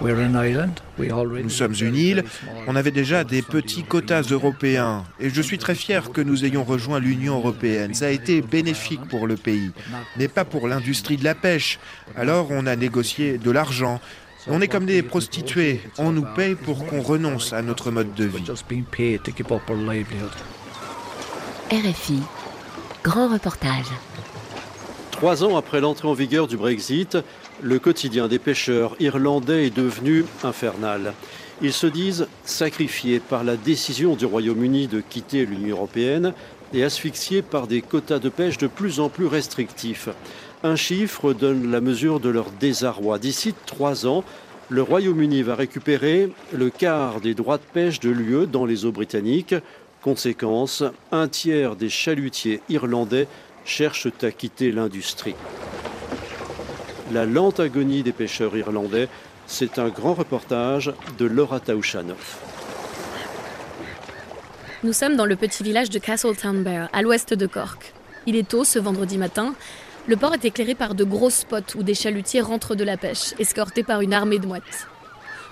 Nous sommes une île, on avait déjà des petits quotas européens et je suis très fier que nous ayons rejoint l'Union européenne. Ça a été bénéfique pour le pays, mais pas pour l'industrie de la pêche. Alors on a négocié de l'argent. On est comme des prostituées, on nous paye pour qu'on renonce à notre mode de vie. RFI, grand reportage. Trois ans après l'entrée en vigueur du Brexit, le quotidien des pêcheurs irlandais est devenu infernal. Ils se disent sacrifiés par la décision du Royaume-Uni de quitter l'Union européenne et asphyxiés par des quotas de pêche de plus en plus restrictifs. Un chiffre donne la mesure de leur désarroi. D'ici trois ans, le Royaume-Uni va récupérer le quart des droits de pêche de l'UE dans les eaux britanniques. Conséquence, un tiers des chalutiers irlandais cherchent à quitter l'industrie. La lente agonie des pêcheurs irlandais, c'est un grand reportage de Laura Taouchanoff. Nous sommes dans le petit village de Castletownbere, à l'ouest de Cork. Il est tôt ce vendredi matin. Le port est éclairé par de gros spots où des chalutiers rentrent de la pêche, escortés par une armée de mouettes.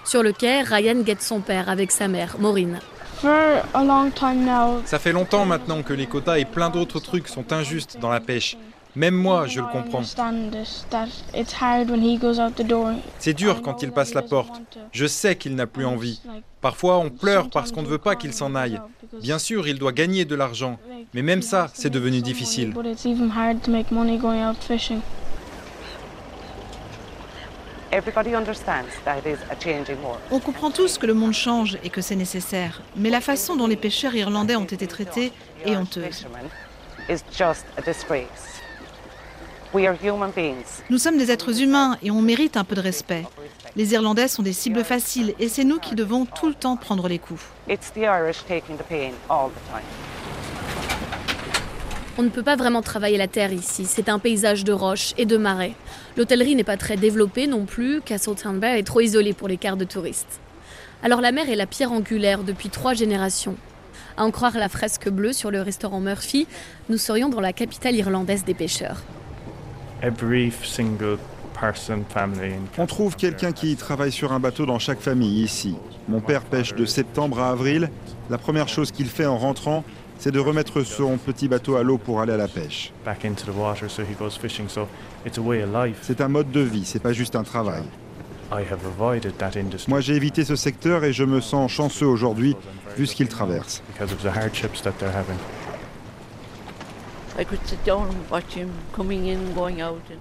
Sur le quai, Ryan guette son père avec sa mère, Maureen. Ça fait longtemps maintenant que les quotas et plein d'autres trucs sont injustes dans la pêche. Même moi, je le comprends. C'est dur quand il passe la porte. Je sais qu'il n'a plus envie. Parfois, on pleure parce qu'on ne veut pas qu'il s'en aille. Bien sûr, il doit gagner de l'argent. Mais même ça, c'est devenu difficile. On comprend tous que le monde change et que c'est nécessaire, mais la façon dont les pêcheurs irlandais ont été traités est honteuse. Nous sommes des êtres humains et on mérite un peu de respect. Les Irlandais sont des cibles faciles et c'est nous qui devons tout le temps prendre les coups. On ne peut pas vraiment travailler la terre ici. C'est un paysage de roches et de marais. L'hôtellerie n'est pas très développée non plus. Castletown Bay est trop isolé pour les quarts de touristes. Alors la mer est la pierre angulaire depuis trois générations. À en croire la fresque bleue sur le restaurant Murphy, nous serions dans la capitale irlandaise des pêcheurs. On trouve quelqu'un qui travaille sur un bateau dans chaque famille ici. Mon père pêche de septembre à avril. La première chose qu'il fait en rentrant, c'est de remettre son petit bateau à l'eau pour aller à la pêche. C'est un mode de vie, c'est pas juste un travail. Moi j'ai évité ce secteur et je me sens chanceux aujourd'hui vu ce qu'il traverse.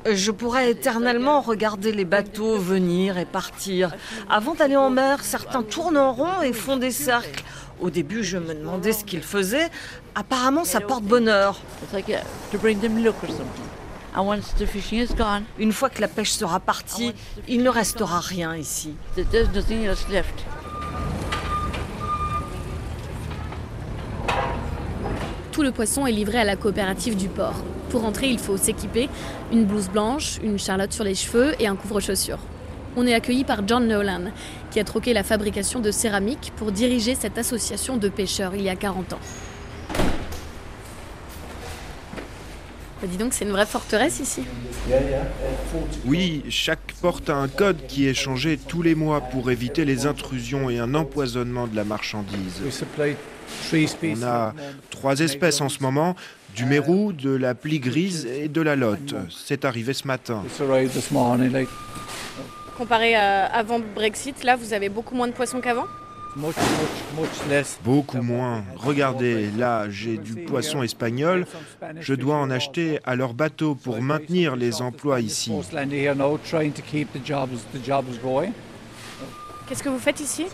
Je pourrais éternellement regarder les bateaux venir et partir. Avant d'aller en mer, certains tournent en rond et font des cercles. Au début, je me demandais ce qu'ils faisaient. Apparemment, ça porte bonheur. Une fois que la pêche sera partie, il ne restera rien ici. Tout le poisson est livré à la coopérative du port. Pour entrer, il faut s'équiper, une blouse blanche, une charlotte sur les cheveux et un couvre-chaussures. On est accueilli par John Nolan, qui a troqué la fabrication de céramique pour diriger cette association de pêcheurs il y a 40 ans. Bah, dis donc, c'est une vraie forteresse ici. Oui, chaque porte a un code qui est changé tous les mois pour éviter les intrusions et un empoisonnement de la marchandise. On a trois espèces en ce moment, du mérou, de la plie grise et de la lotte. C'est arrivé ce matin. Comparé à avant le Brexit, là, vous avez beaucoup moins de poissons qu'avant? Beaucoup moins. Regardez, là, j'ai du poisson espagnol. Je dois en acheter à leur bateau pour maintenir les emplois ici. Qu'est-ce que vous faites ici?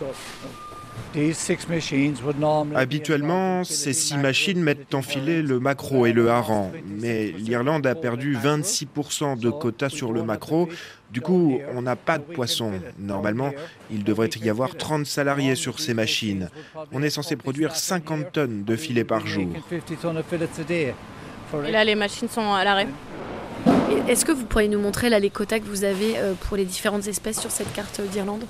Habituellement, ces six machines mettent en filet le maquereau et le hareng, mais l'Irlande a perdu 26% de quotas sur le maquereau. Du coup, on n'a pas de poisson. Normalement, il devrait y avoir 30 salariés sur ces machines. On est censé produire 50 tonnes de filets par jour. Et là, les machines sont à l'arrêt. Est-ce que vous pourriez nous montrer là, les quotas que vous avez euh, pour les différentes espèces sur cette carte d'Irlande?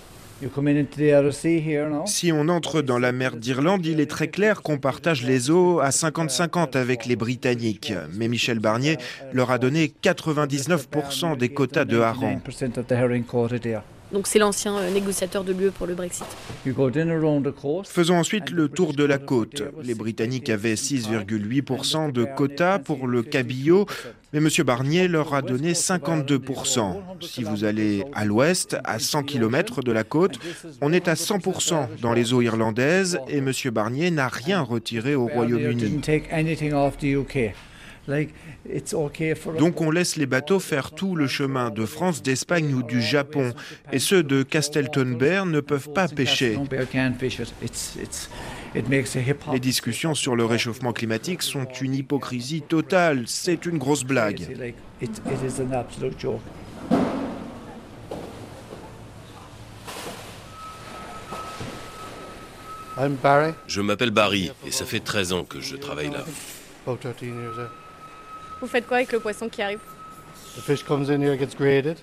Si on entre dans la mer d'Irlande, il est très clair qu'on partage les eaux à 50-50 avec les Britanniques. Mais Michel Barnier leur a donné 99% des quotas de hareng. Donc c'est l'ancien euh, négociateur de l'UE pour le Brexit. Faisons ensuite le tour de la côte. Les Britanniques avaient 6,8% de quotas pour le cabillaud, mais M. Barnier leur a donné 52%. Si vous allez à l'ouest, à 100 km de la côte, on est à 100% dans les eaux irlandaises et M. Barnier n'a rien retiré au Royaume-Uni. Donc on laisse les bateaux faire tout le chemin de France, d'Espagne ou du Japon. Et ceux de Castleton Bear ne peuvent pas pêcher. Les discussions sur le réchauffement climatique sont une hypocrisie totale. C'est une grosse blague. Je m'appelle Barry et ça fait 13 ans que je travaille là. Vous faites quoi avec le poisson qui arrive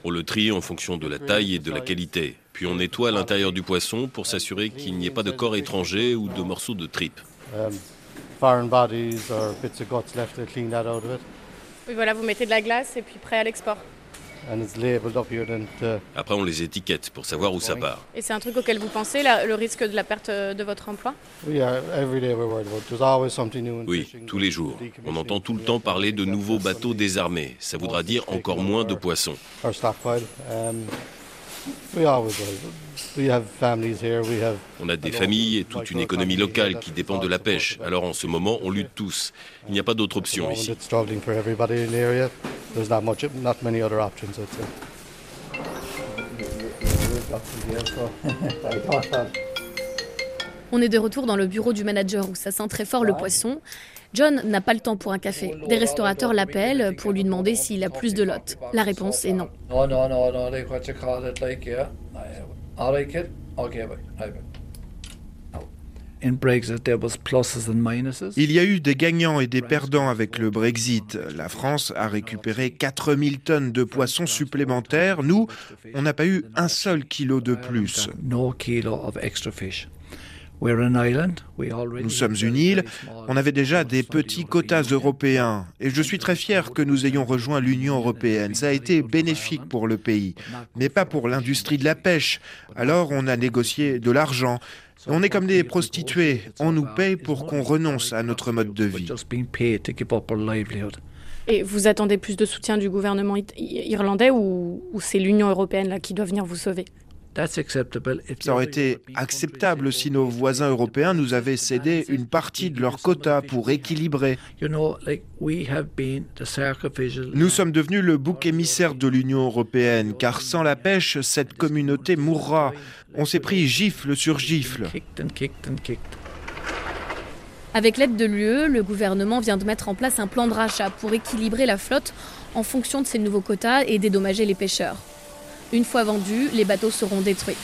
On le trie en fonction de la taille et de la qualité. Puis on nettoie l'intérieur du poisson pour s'assurer qu'il n'y ait pas de corps étranger ou de morceaux de tripes. Um, oui, voilà, vous mettez de la glace et puis prêt à l'export. Après, on les étiquette pour savoir où ça part. Et c'est un truc auquel vous pensez, le risque de la perte de votre emploi? Oui, tous les jours. On entend tout le temps parler de nouveaux bateaux désarmés. Ça voudra dire encore moins de poissons. On a des familles et toute une économie locale qui dépend de la pêche. Alors en ce moment, on lutte tous. Il n'y a pas d'autre option ici. On est de retour dans le bureau du manager où ça sent très fort le poisson. John n'a pas le temps pour un café. Des restaurateurs l'appellent pour lui demander s'il a plus de lots. La réponse est non. Il y a eu des gagnants et des perdants avec le Brexit. La France a récupéré 4000 tonnes de poissons supplémentaires. Nous, on n'a pas eu un seul kilo de plus. Nous sommes une île, on avait déjà des petits quotas européens et je suis très fier que nous ayons rejoint l'Union européenne. Ça a été bénéfique pour le pays, mais pas pour l'industrie de la pêche. Alors on a négocié de l'argent. On est comme des prostituées, on nous paye pour qu'on renonce à notre mode de vie. Et vous attendez plus de soutien du gouvernement irlandais ou, ou c'est l'Union européenne là, qui doit venir vous sauver? Ça aurait été acceptable si nos voisins européens nous avaient cédé une partie de leur quota pour équilibrer. Nous sommes devenus le bouc émissaire de l'Union européenne, car sans la pêche, cette communauté mourra. On s'est pris gifle sur gifle. Avec l'aide de l'UE, le gouvernement vient de mettre en place un plan de rachat pour équilibrer la flotte en fonction de ces nouveaux quotas et dédommager les pêcheurs. Une fois vendus, les bateaux seront détruits.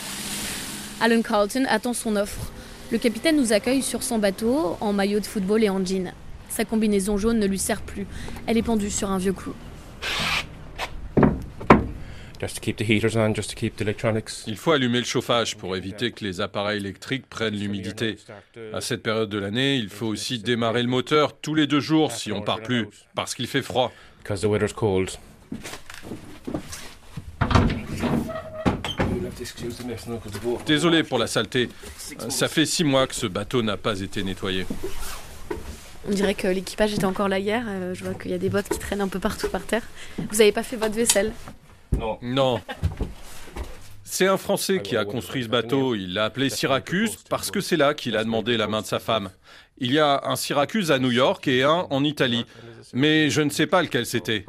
Alan Carlton attend son offre. Le capitaine nous accueille sur son bateau en maillot de football et en jean. Sa combinaison jaune ne lui sert plus. Elle est pendue sur un vieux clou. Il faut allumer le chauffage pour éviter que les appareils électriques prennent l'humidité. À cette période de l'année, il faut aussi démarrer le moteur tous les deux jours si on part plus, parce qu'il fait froid. Désolé pour la saleté. Ça fait six mois que ce bateau n'a pas été nettoyé. On dirait que l'équipage était encore là hier. Euh, je vois qu'il y a des bottes qui traînent un peu partout par terre. Vous n'avez pas fait votre vaisselle Non. Non. C'est un Français qui a construit ce bateau. Il l'a appelé Syracuse parce que c'est là qu'il a demandé la main de sa femme. Il y a un Syracuse à New York et un en Italie. Mais je ne sais pas lequel c'était.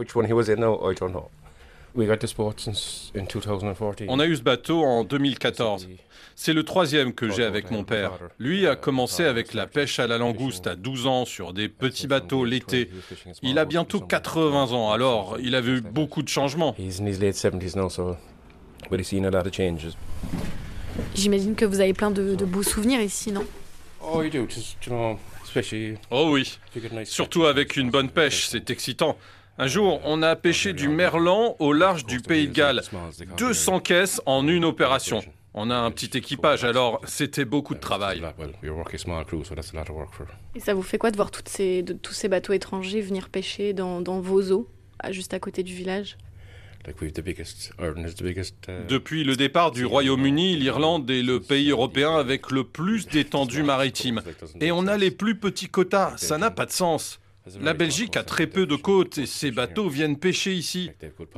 On a eu ce bateau en 2014. C'est le troisième que j'ai avec mon père. Lui a commencé avec la pêche à la langouste à 12 ans sur des petits bateaux l'été. Il a bientôt 80 ans, alors il a vu beaucoup de changements. J'imagine que vous avez plein de, de beaux souvenirs ici, non? Oh oui, surtout avec une bonne pêche, c'est excitant. Un jour, on a pêché du merlan au large du Pays de Galles. 200 caisses en une opération. On a un petit équipage, alors c'était beaucoup de travail. Et ça vous fait quoi de voir ces, tous ces bateaux étrangers venir pêcher dans, vos eaux, juste à côté du village? Depuis le départ du Royaume-Uni, l'Irlande est le pays européen avec le plus d'étendue maritime. Et on a les plus petits quotas, ça n'a pas de sens. La Belgique a très peu de côtes et ces bateaux viennent pêcher ici.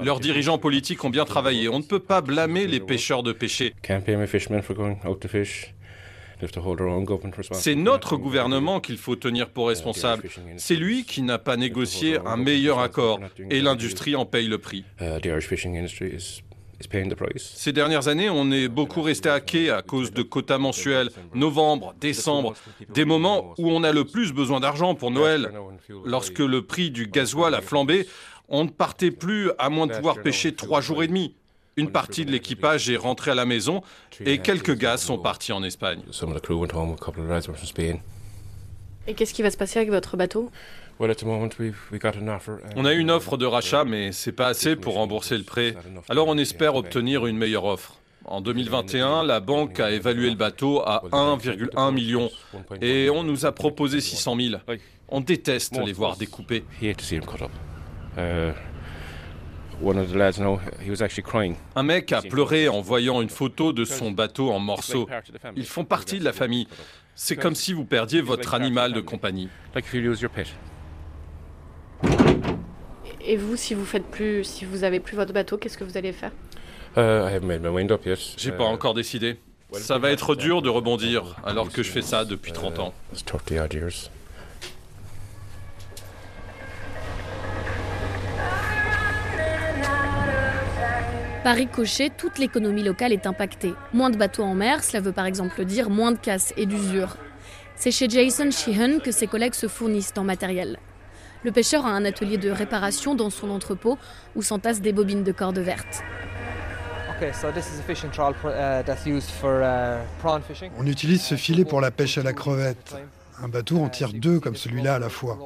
Leurs dirigeants politiques ont bien travaillé. On ne peut pas blâmer les pêcheurs de pêcher. C'est notre gouvernement qu'il faut tenir pour responsable. C'est lui qui n'a pas négocié un meilleur accord et l'industrie en paye le prix. Ces dernières années, on est beaucoup resté à quai à cause de quotas mensuels, novembre, décembre, des moments où on a le plus besoin d'argent pour Noël. Lorsque le prix du gasoil a flambé, on ne partait plus à moins de pouvoir pêcher trois jours et demi. Une partie de l'équipage est rentrée à la maison et quelques gars sont partis en Espagne. Et qu'est-ce qui va se passer avec votre bateau? On a une offre de rachat, mais c'est pas assez pour rembourser le prêt. Alors on espère obtenir une meilleure offre. En 2021, la banque a évalué le bateau à 1,1 million. et on nous a proposé 600 000. On déteste les voir découpés. Un mec a pleuré en voyant une photo de son bateau en morceaux. Ils font partie de la famille. C'est comme si vous perdiez votre animal de compagnie. Et vous, si vous faites plus, si vous avez plus votre bateau, qu'est-ce que vous allez faire? Uh, J'ai pas encore décidé. Ça va être dur de rebondir alors que je fais ça depuis 30 ans. Par ricochet, toute l'économie locale est impactée. Moins de bateaux en mer, cela veut par exemple dire moins de casse et d'usure. C'est chez Jason Sheehan que ses collègues se fournissent en matériel. Le pêcheur a un atelier de réparation dans son entrepôt où s'entassent des bobines de cordes vertes. On utilise ce filet pour la pêche à la crevette. Un bateau en tire deux comme celui-là à la fois.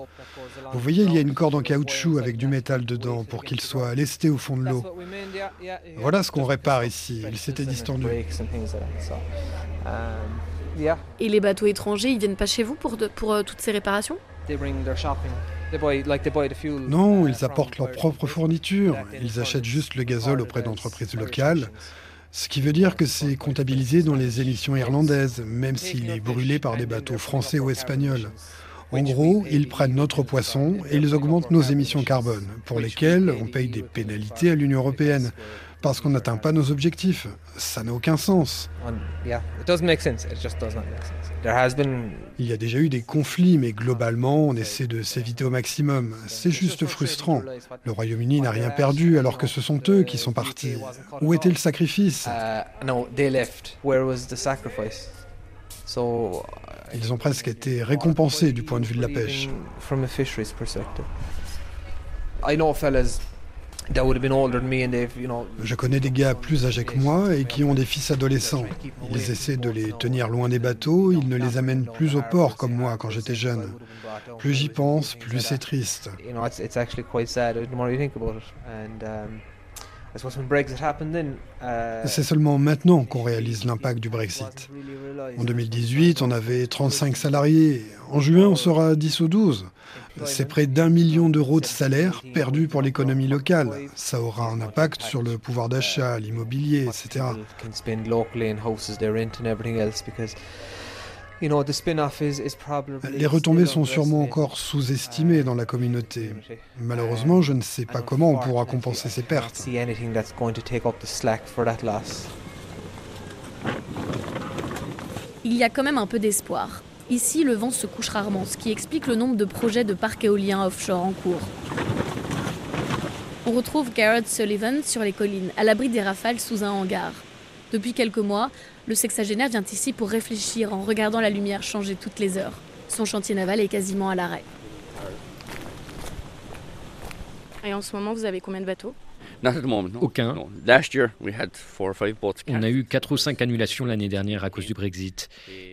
Vous voyez, il y a une corde en caoutchouc avec du métal dedans pour qu'il soit lesté au fond de l'eau. Voilà ce qu'on répare ici. Il s'était distendu. Et les bateaux étrangers, ils viennent pas chez vous pour, pour euh, toutes ces réparations? Non, ils apportent leur propre fourniture. Ils achètent juste le gazole auprès d'entreprises locales. Ce qui veut dire que c'est comptabilisé dans les émissions irlandaises, même s'il est brûlé par des bateaux français ou espagnols. En gros, ils prennent notre poisson et ils augmentent nos émissions carbone, pour lesquelles on paye des pénalités à l'Union européenne parce qu'on n'atteint pas nos objectifs. Ça n'a aucun sens. Il y a déjà eu des conflits, mais globalement, on essaie de s'éviter au maximum. C'est juste frustrant. Le Royaume-Uni n'a rien perdu alors que ce sont eux qui sont partis. Où était le sacrifice? Ils ont presque été récompensés du point de vue de la pêche. Je connais des gars plus âgés que moi et qui ont des fils adolescents. Ils essaient de les tenir loin des bateaux, ils ne les amènent plus au port comme moi quand j'étais jeune. Plus j'y pense, plus c'est triste. C'est seulement maintenant qu'on réalise l'impact du Brexit. En 2018, on avait 35 salariés. En juin, on sera 10 ou 12. C'est près d'un million d'euros de salaire perdus pour l'économie locale. Ça aura un impact sur le pouvoir d'achat, l'immobilier, etc. Les retombées sont sûrement encore sous-estimées dans la communauté. Malheureusement, je ne sais pas comment on pourra compenser ces pertes. Il y a quand même un peu d'espoir. Ici, le vent se couche rarement, ce qui explique le nombre de projets de parcs éoliens offshore en cours. On retrouve Garrett Sullivan sur les collines, à l'abri des rafales sous un hangar. Depuis quelques mois, le sexagénaire vient ici pour réfléchir en regardant la lumière changer toutes les heures. Son chantier naval est quasiment à l'arrêt. Et en ce moment, vous avez combien de bateaux? Aucun. On a eu 4 ou 5 annulations l'année dernière à cause du Brexit.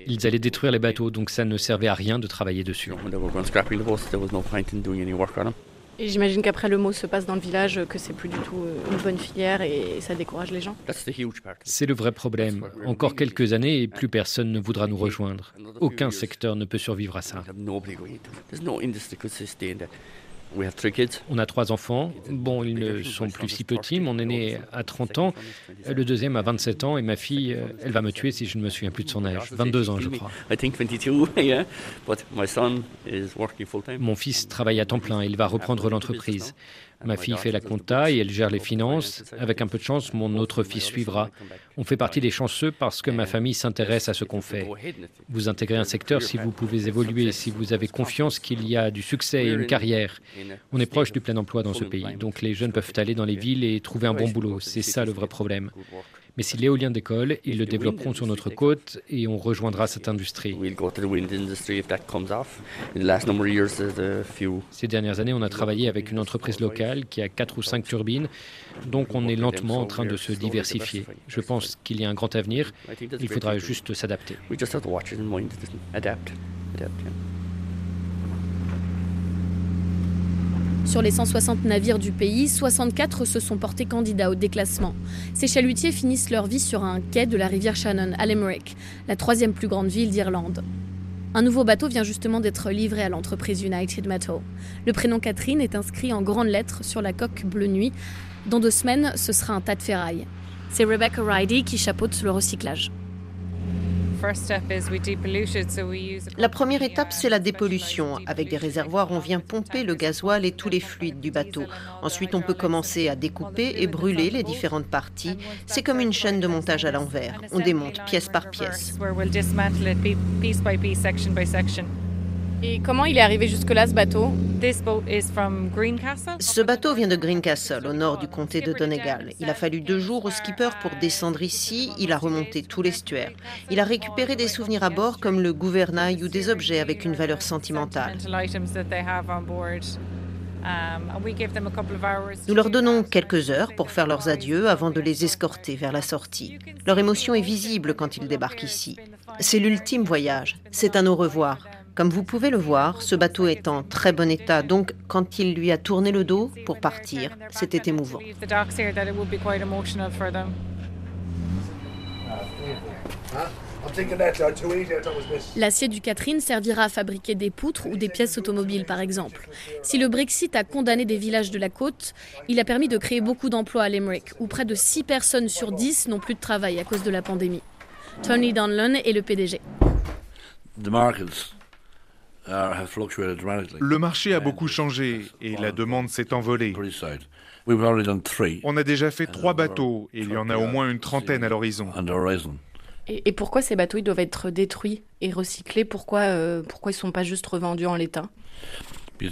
Ils allaient détruire les bateaux, donc ça ne servait à rien de travailler dessus. Et j'imagine qu'après le mot se passe dans le village que c'est plus du tout euh, une bonne filière et ça décourage les gens. C'est le vrai problème. Encore quelques années et plus personne ne voudra nous rejoindre. Aucun secteur ne peut survivre à ça. On a trois enfants. Bon, ils ne sont plus si petits. Mon aîné a 30 ans, le deuxième a 27 ans et ma fille, elle va me tuer si je ne me souviens plus de son âge. 22 ans, je crois. Mon fils travaille à temps plein. Il va reprendre l'entreprise. Ma fille fait la compta et elle gère les finances. Avec un peu de chance, mon autre fils suivra. On fait partie des chanceux parce que ma famille s'intéresse à ce qu'on fait. Vous intégrez un secteur si vous pouvez évoluer, si vous avez confiance qu'il y a du succès et une carrière. On est proche du plein emploi dans ce pays, donc les jeunes peuvent aller dans les villes et trouver un bon boulot. C'est ça le vrai problème. Mais si l'éolien décolle, ils le développeront sur notre côte et on rejoindra cette industrie. Ces dernières années, on a travaillé avec une entreprise locale qui a quatre ou cinq turbines, donc on est lentement en train de se diversifier. Je pense qu'il y a un grand avenir, il faudra juste s'adapter. Sur les 160 navires du pays, 64 se sont portés candidats au déclassement. Ces chalutiers finissent leur vie sur un quai de la rivière Shannon, à Limerick, la troisième plus grande ville d'Irlande. Un nouveau bateau vient justement d'être livré à l'entreprise United Metal. Le prénom Catherine est inscrit en grandes lettres sur la coque bleu nuit. Dans deux semaines, ce sera un tas de ferraille. C'est Rebecca Ridey qui chapeaute le recyclage. La première étape, c'est la dépollution. Avec des réservoirs, on vient pomper le gasoil et tous les fluides du bateau. Ensuite, on peut commencer à découper et brûler les différentes parties. C'est comme une chaîne de montage à l'envers. On démonte pièce par pièce. Et comment il est arrivé jusque-là, ce bateau? Ce bateau vient de Greencastle, au nord du comté de Donegal. Il a fallu deux jours au skipper pour descendre ici. Il a remonté tout l'estuaire. Il a récupéré des souvenirs à bord, comme le gouvernail ou des objets avec une valeur sentimentale. Nous leur donnons quelques heures pour faire leurs adieux avant de les escorter vers la sortie. Leur émotion est visible quand ils débarquent ici. C'est l'ultime voyage. C'est un au revoir. Comme vous pouvez le voir, ce bateau est en très bon état, donc quand il lui a tourné le dos pour partir, c'était émouvant. L'acier du Catherine servira à fabriquer des poutres ou des pièces automobiles, par exemple. Si le Brexit a condamné des villages de la côte, il a permis de créer beaucoup d'emplois à Limerick, où près de 6 personnes sur 10 n'ont plus de travail à cause de la pandémie. Tony Donlan est le PDG. Le marché a beaucoup changé et la demande s'est envolée. On a déjà fait trois bateaux et il y en a au moins une trentaine à l'horizon. Et, pourquoi ces bateaux ils doivent être détruits et recyclés? Pourquoi, euh, pourquoi ils ne sont pas juste revendus en l'état? Des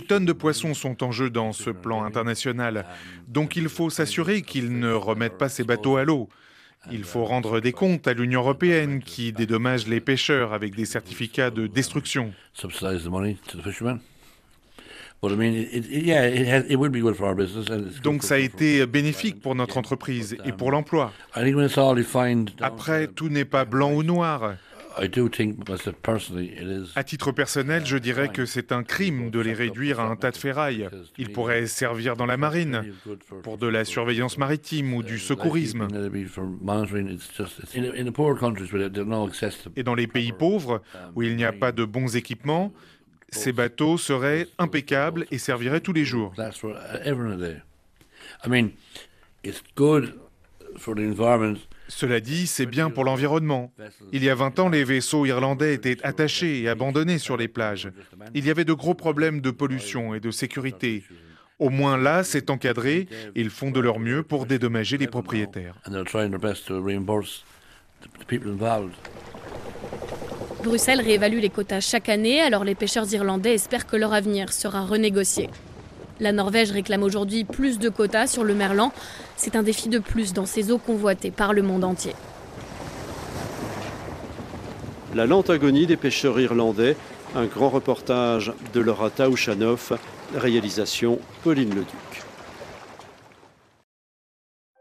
tonnes de poissons sont en jeu dans ce plan international, donc il faut s'assurer qu'ils ne remettent pas ces bateaux à l'eau. Il faut rendre des comptes à l'Union européenne qui dédommage les pêcheurs avec des certificats de destruction. Donc ça a été bénéfique pour notre entreprise et pour l'emploi. Après, tout n'est pas blanc ou noir. À titre personnel, je dirais que c'est un crime de les réduire à un tas de ferraille. Ils pourraient servir dans la marine, pour de la surveillance maritime ou du secourisme. Et dans les pays pauvres, où il n'y a pas de bons équipements, ces bateaux seraient impeccables et serviraient tous les jours. Cela dit, c'est bien pour l'environnement. Il y a 20 ans, les vaisseaux irlandais étaient attachés et abandonnés sur les plages. Il y avait de gros problèmes de pollution et de sécurité. Au moins là, c'est encadré. Ils font de leur mieux pour dédommager les propriétaires. Bruxelles réévalue les quotas chaque année, alors les pêcheurs irlandais espèrent que leur avenir sera renégocié. La Norvège réclame aujourd'hui plus de quotas sur le merlan. C'est un défi de plus dans ces eaux convoitées par le monde entier. La lente agonie des pêcheurs irlandais, un grand reportage de Laura Taouchanoff, réalisation Pauline Leduc.